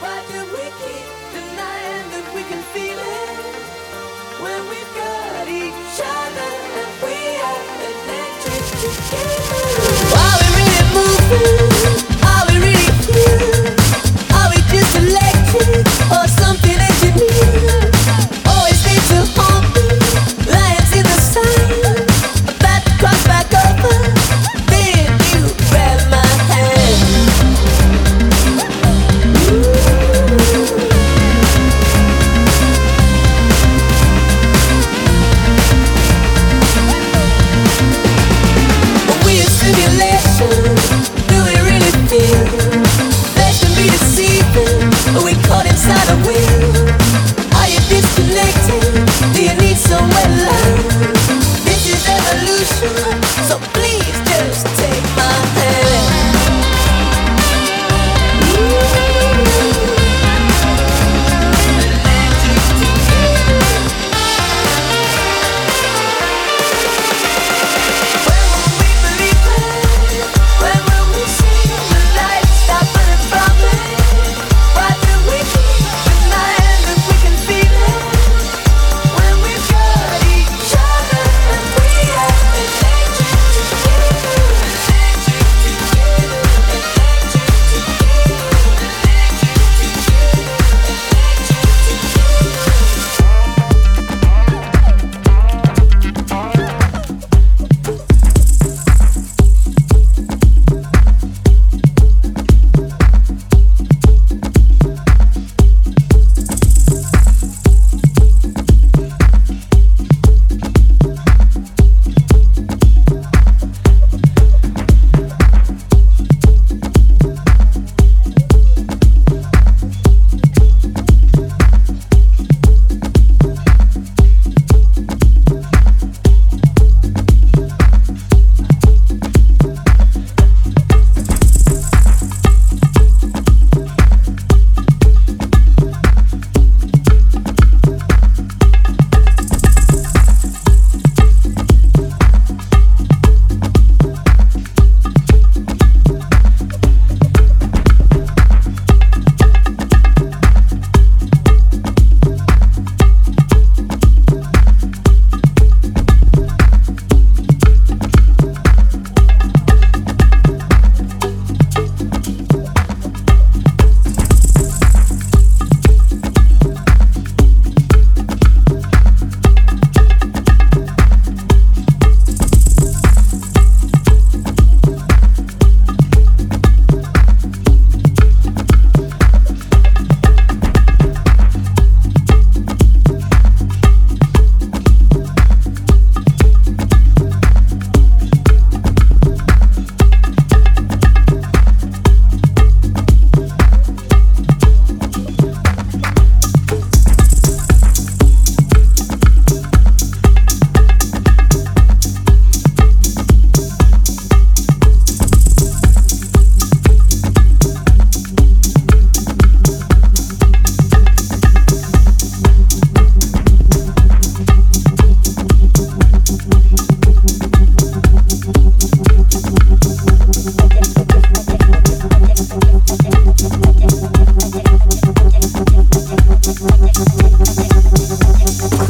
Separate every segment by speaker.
Speaker 1: Why do we keep denying that we can feel it? When we've got each other and we are electric together. While we're moving.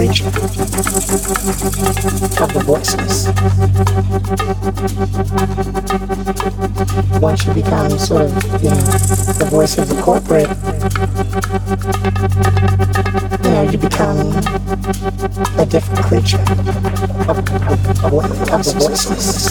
Speaker 2: creature of the voiceless. Once you become sort of, you know, the voice of the corporate, you know, you become a different creature of, of, of, of the voices.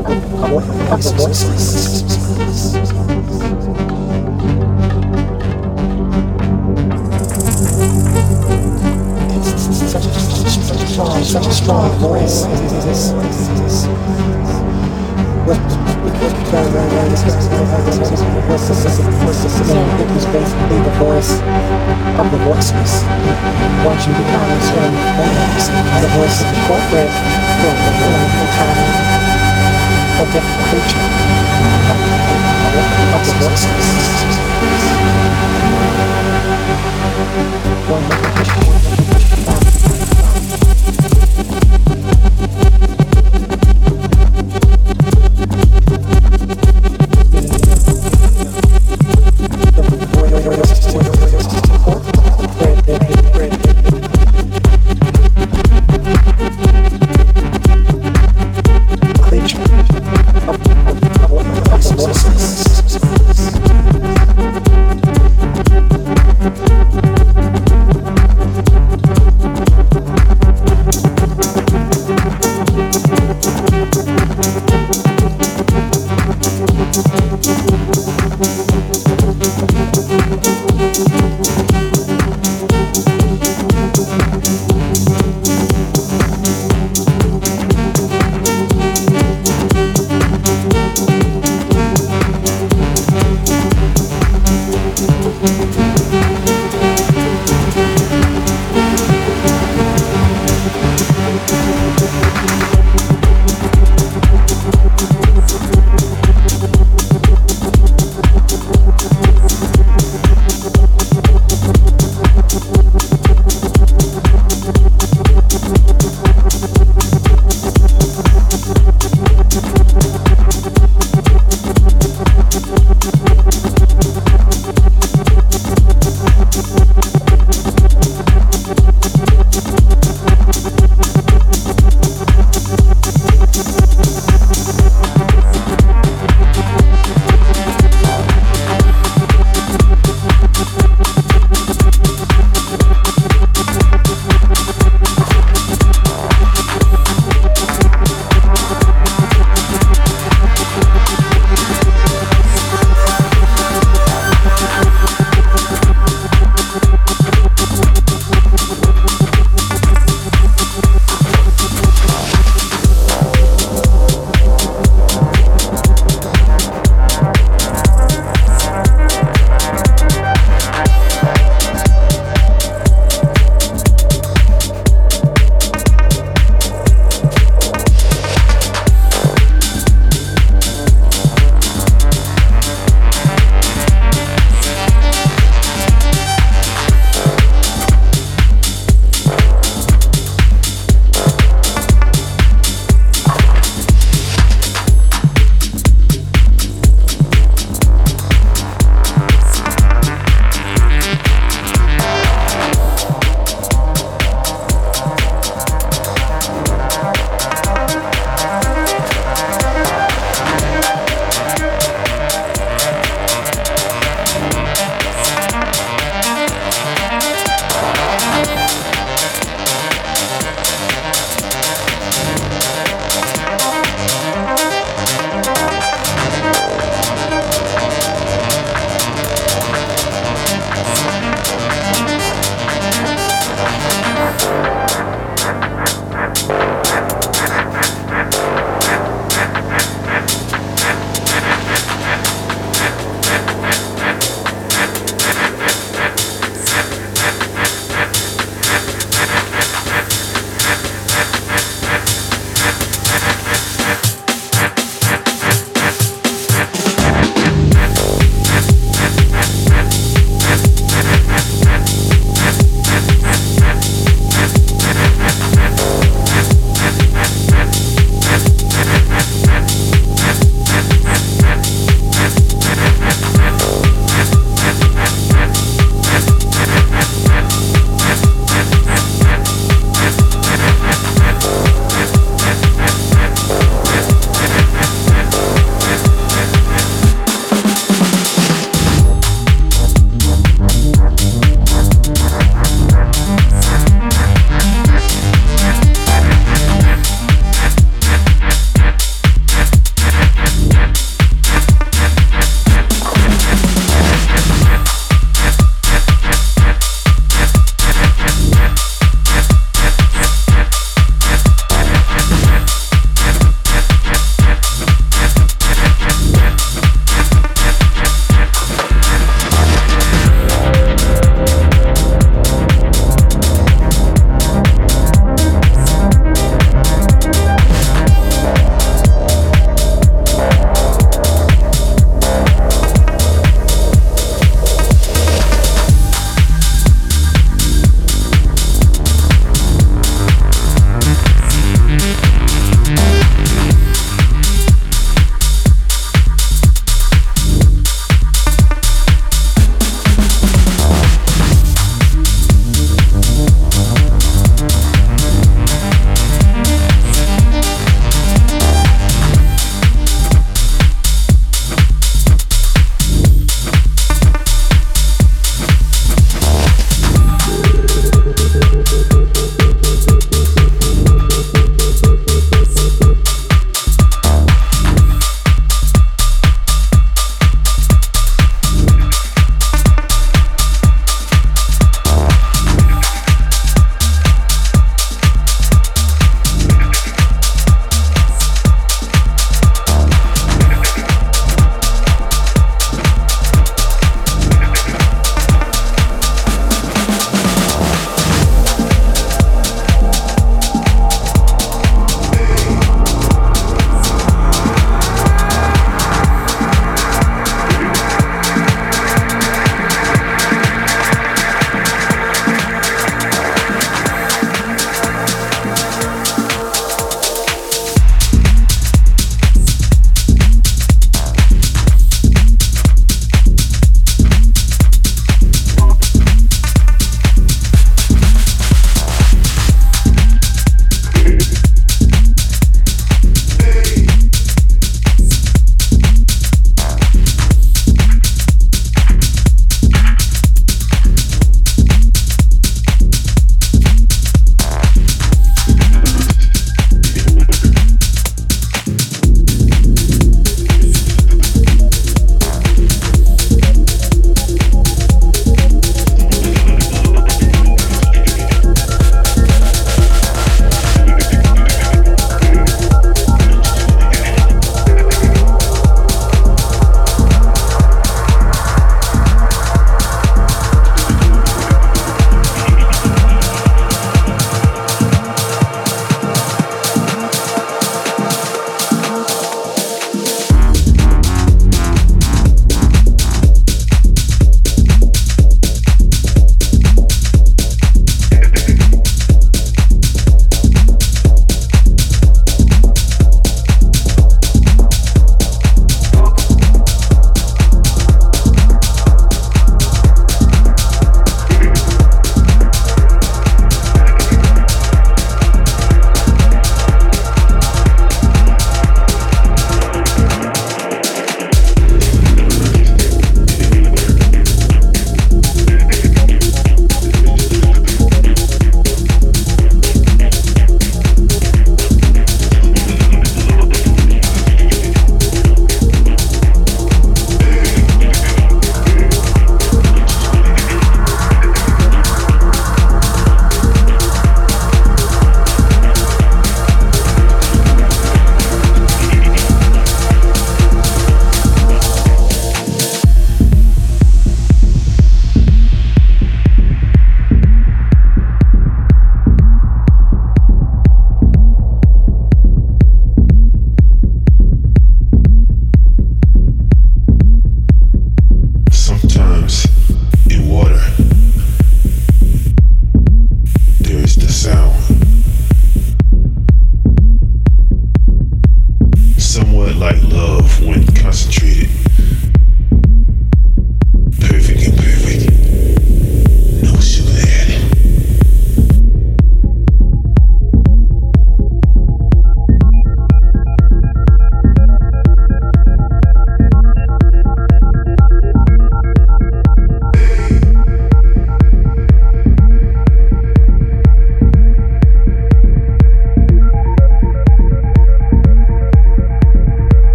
Speaker 2: A strong voice. It was basically the voice of the voiceless. Watching the comments from the voice of the corporate, from the time economy. A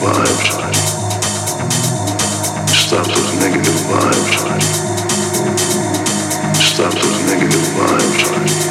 Speaker 3: vibes. Stop those negative vibes. Stop those negative vibes.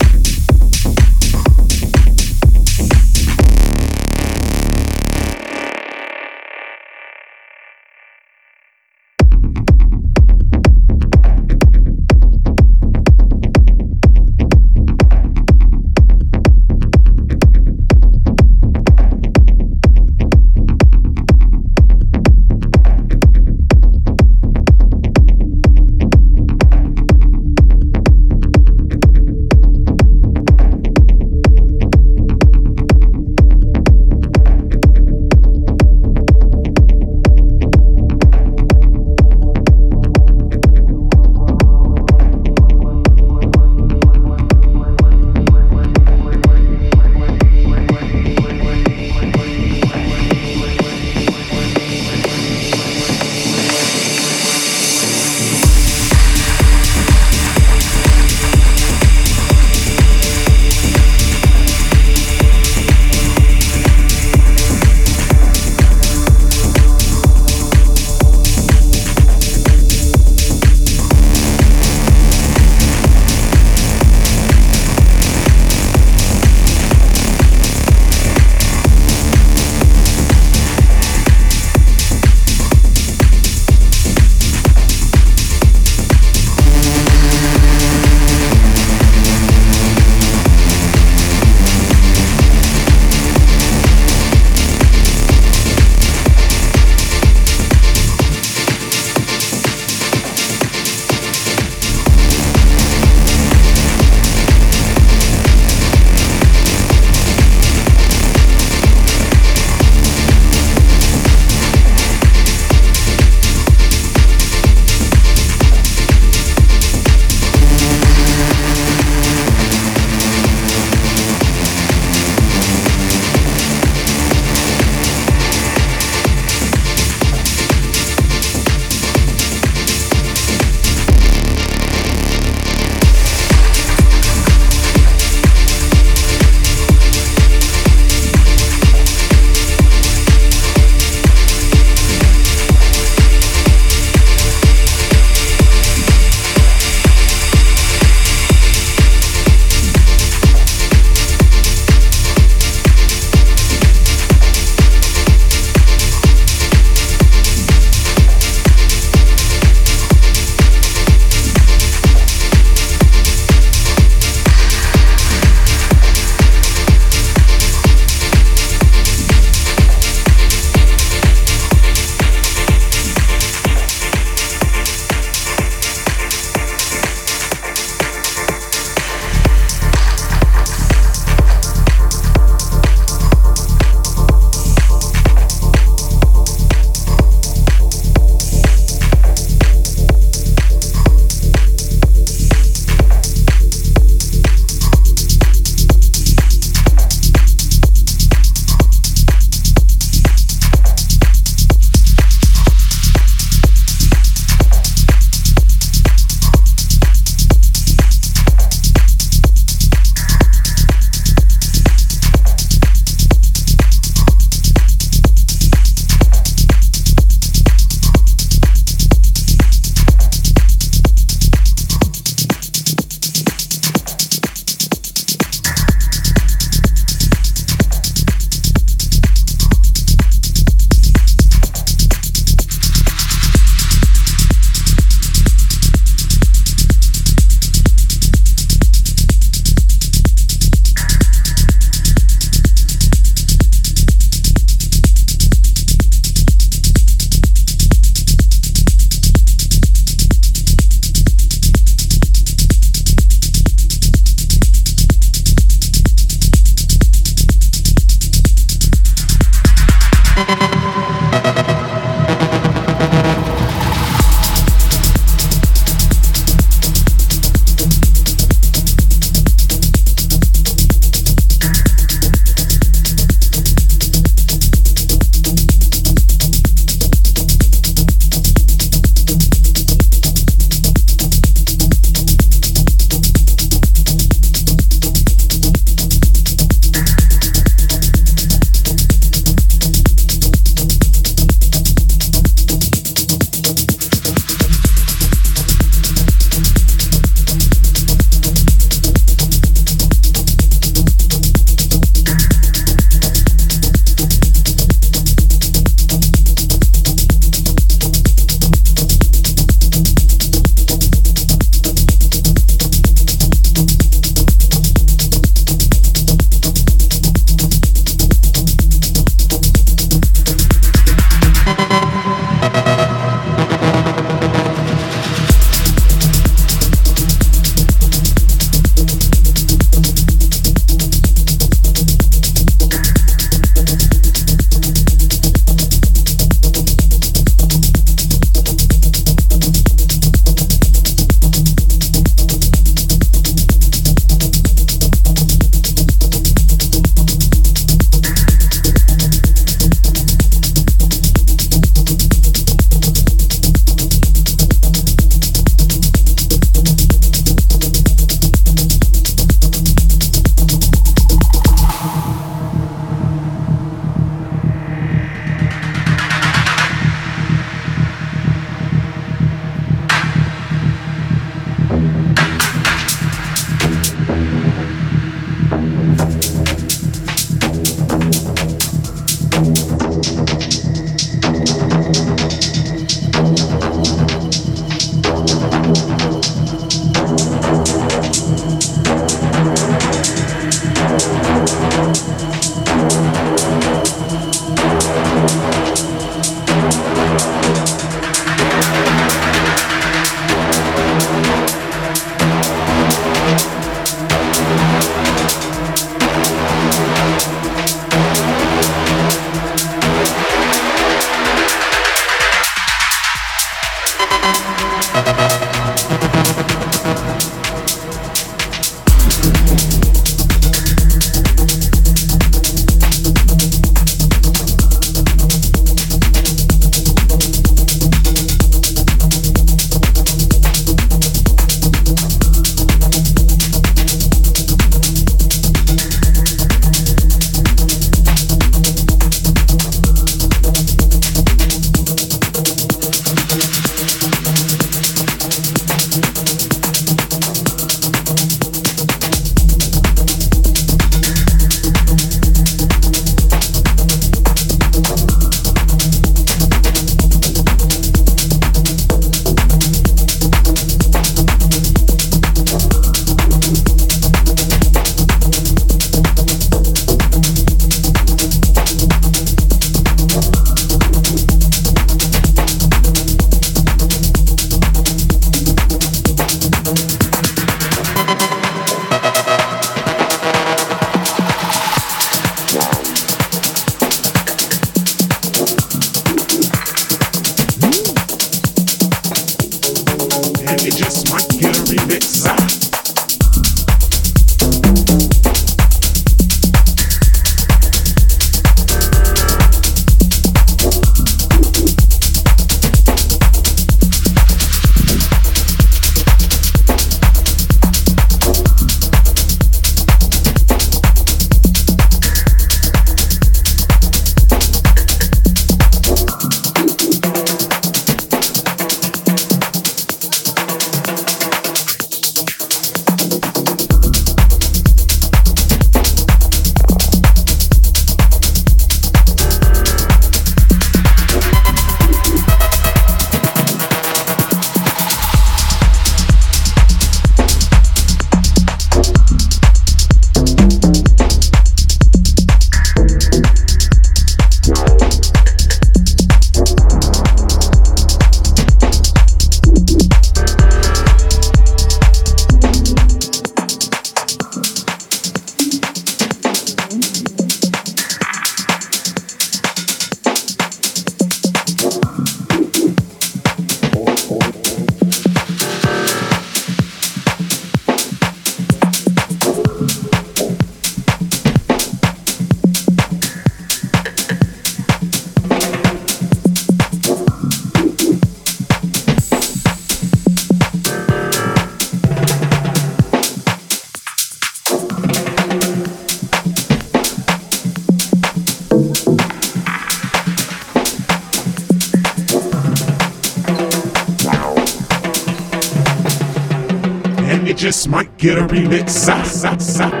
Speaker 4: Get a remix. Sa, sa, sa.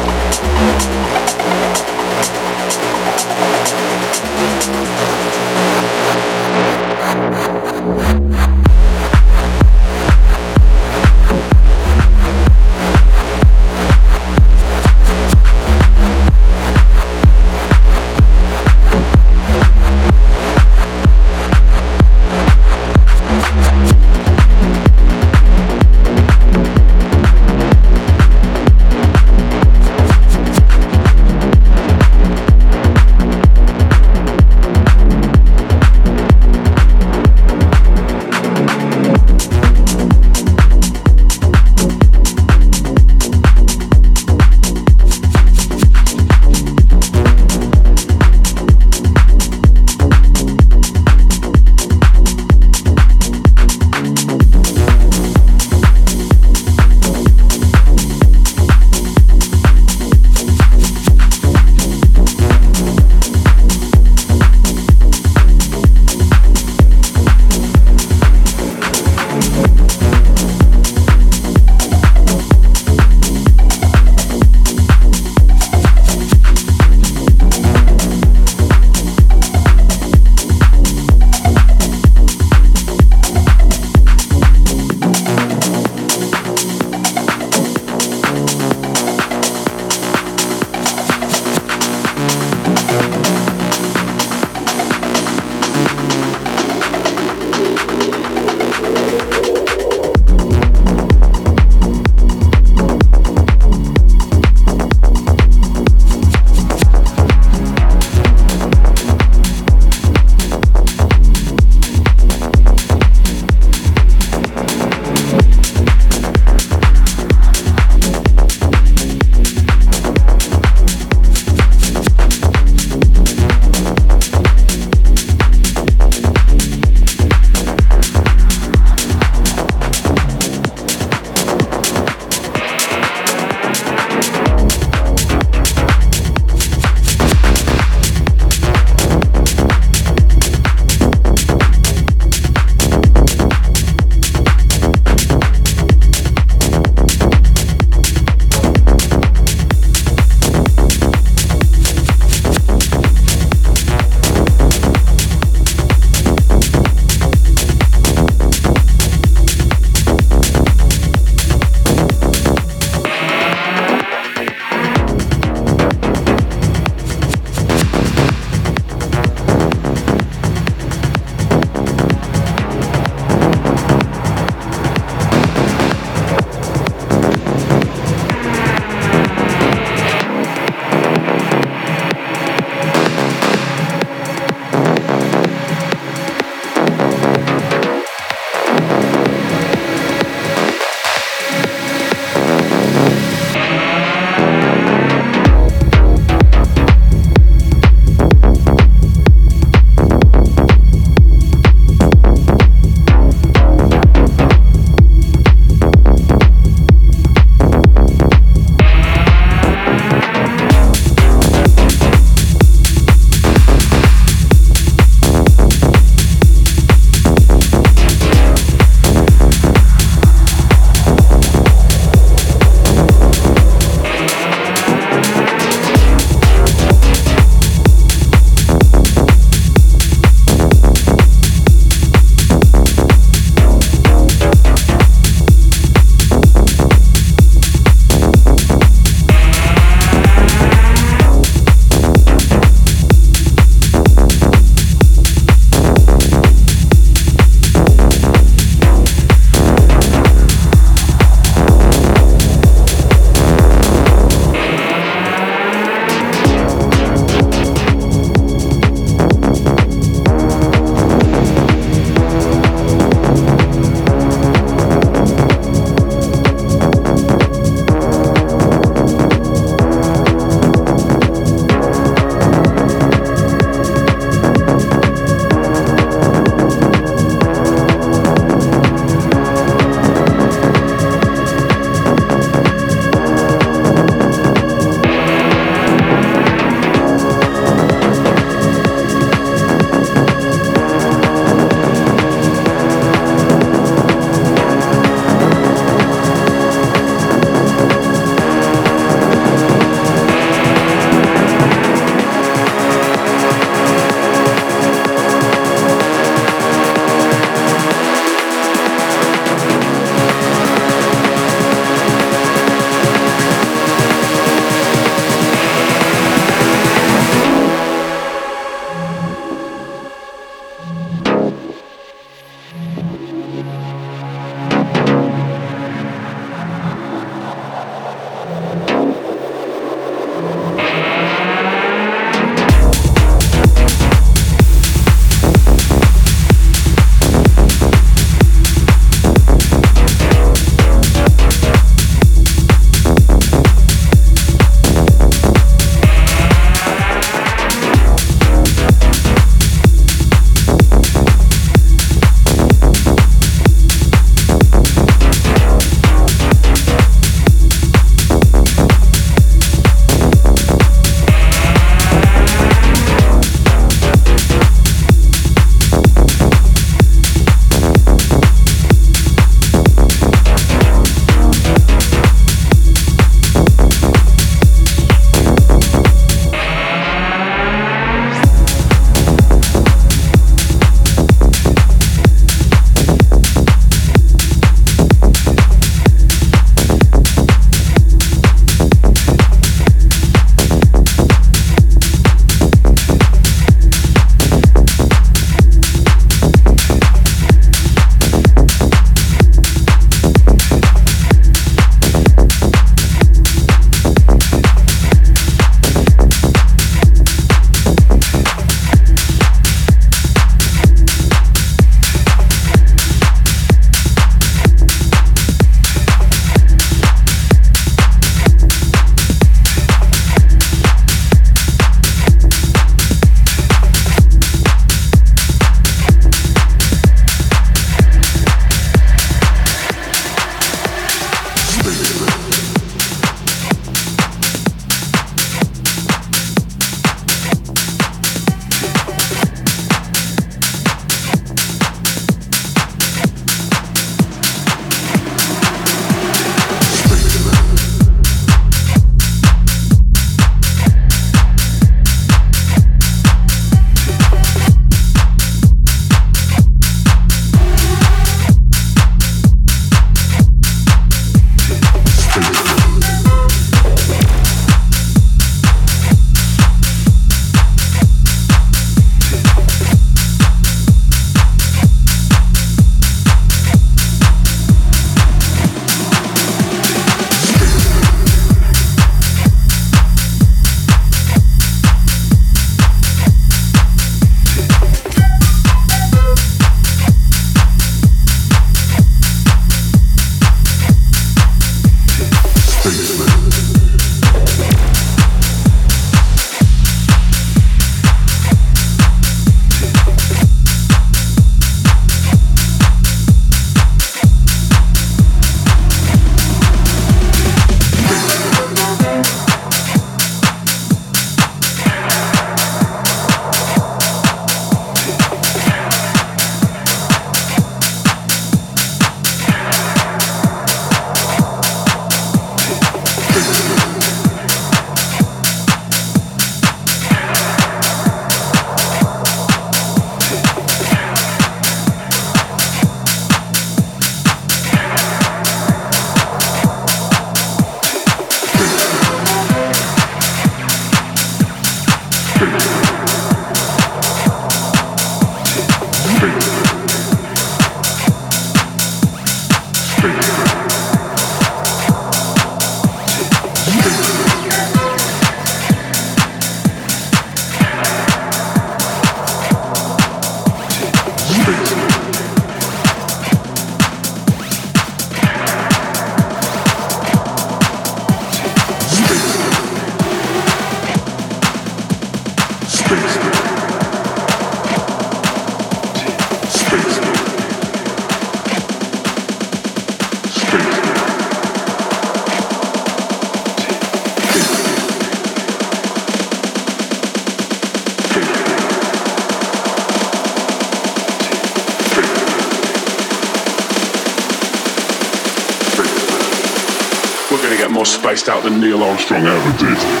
Speaker 5: Neil Armstrong ever did.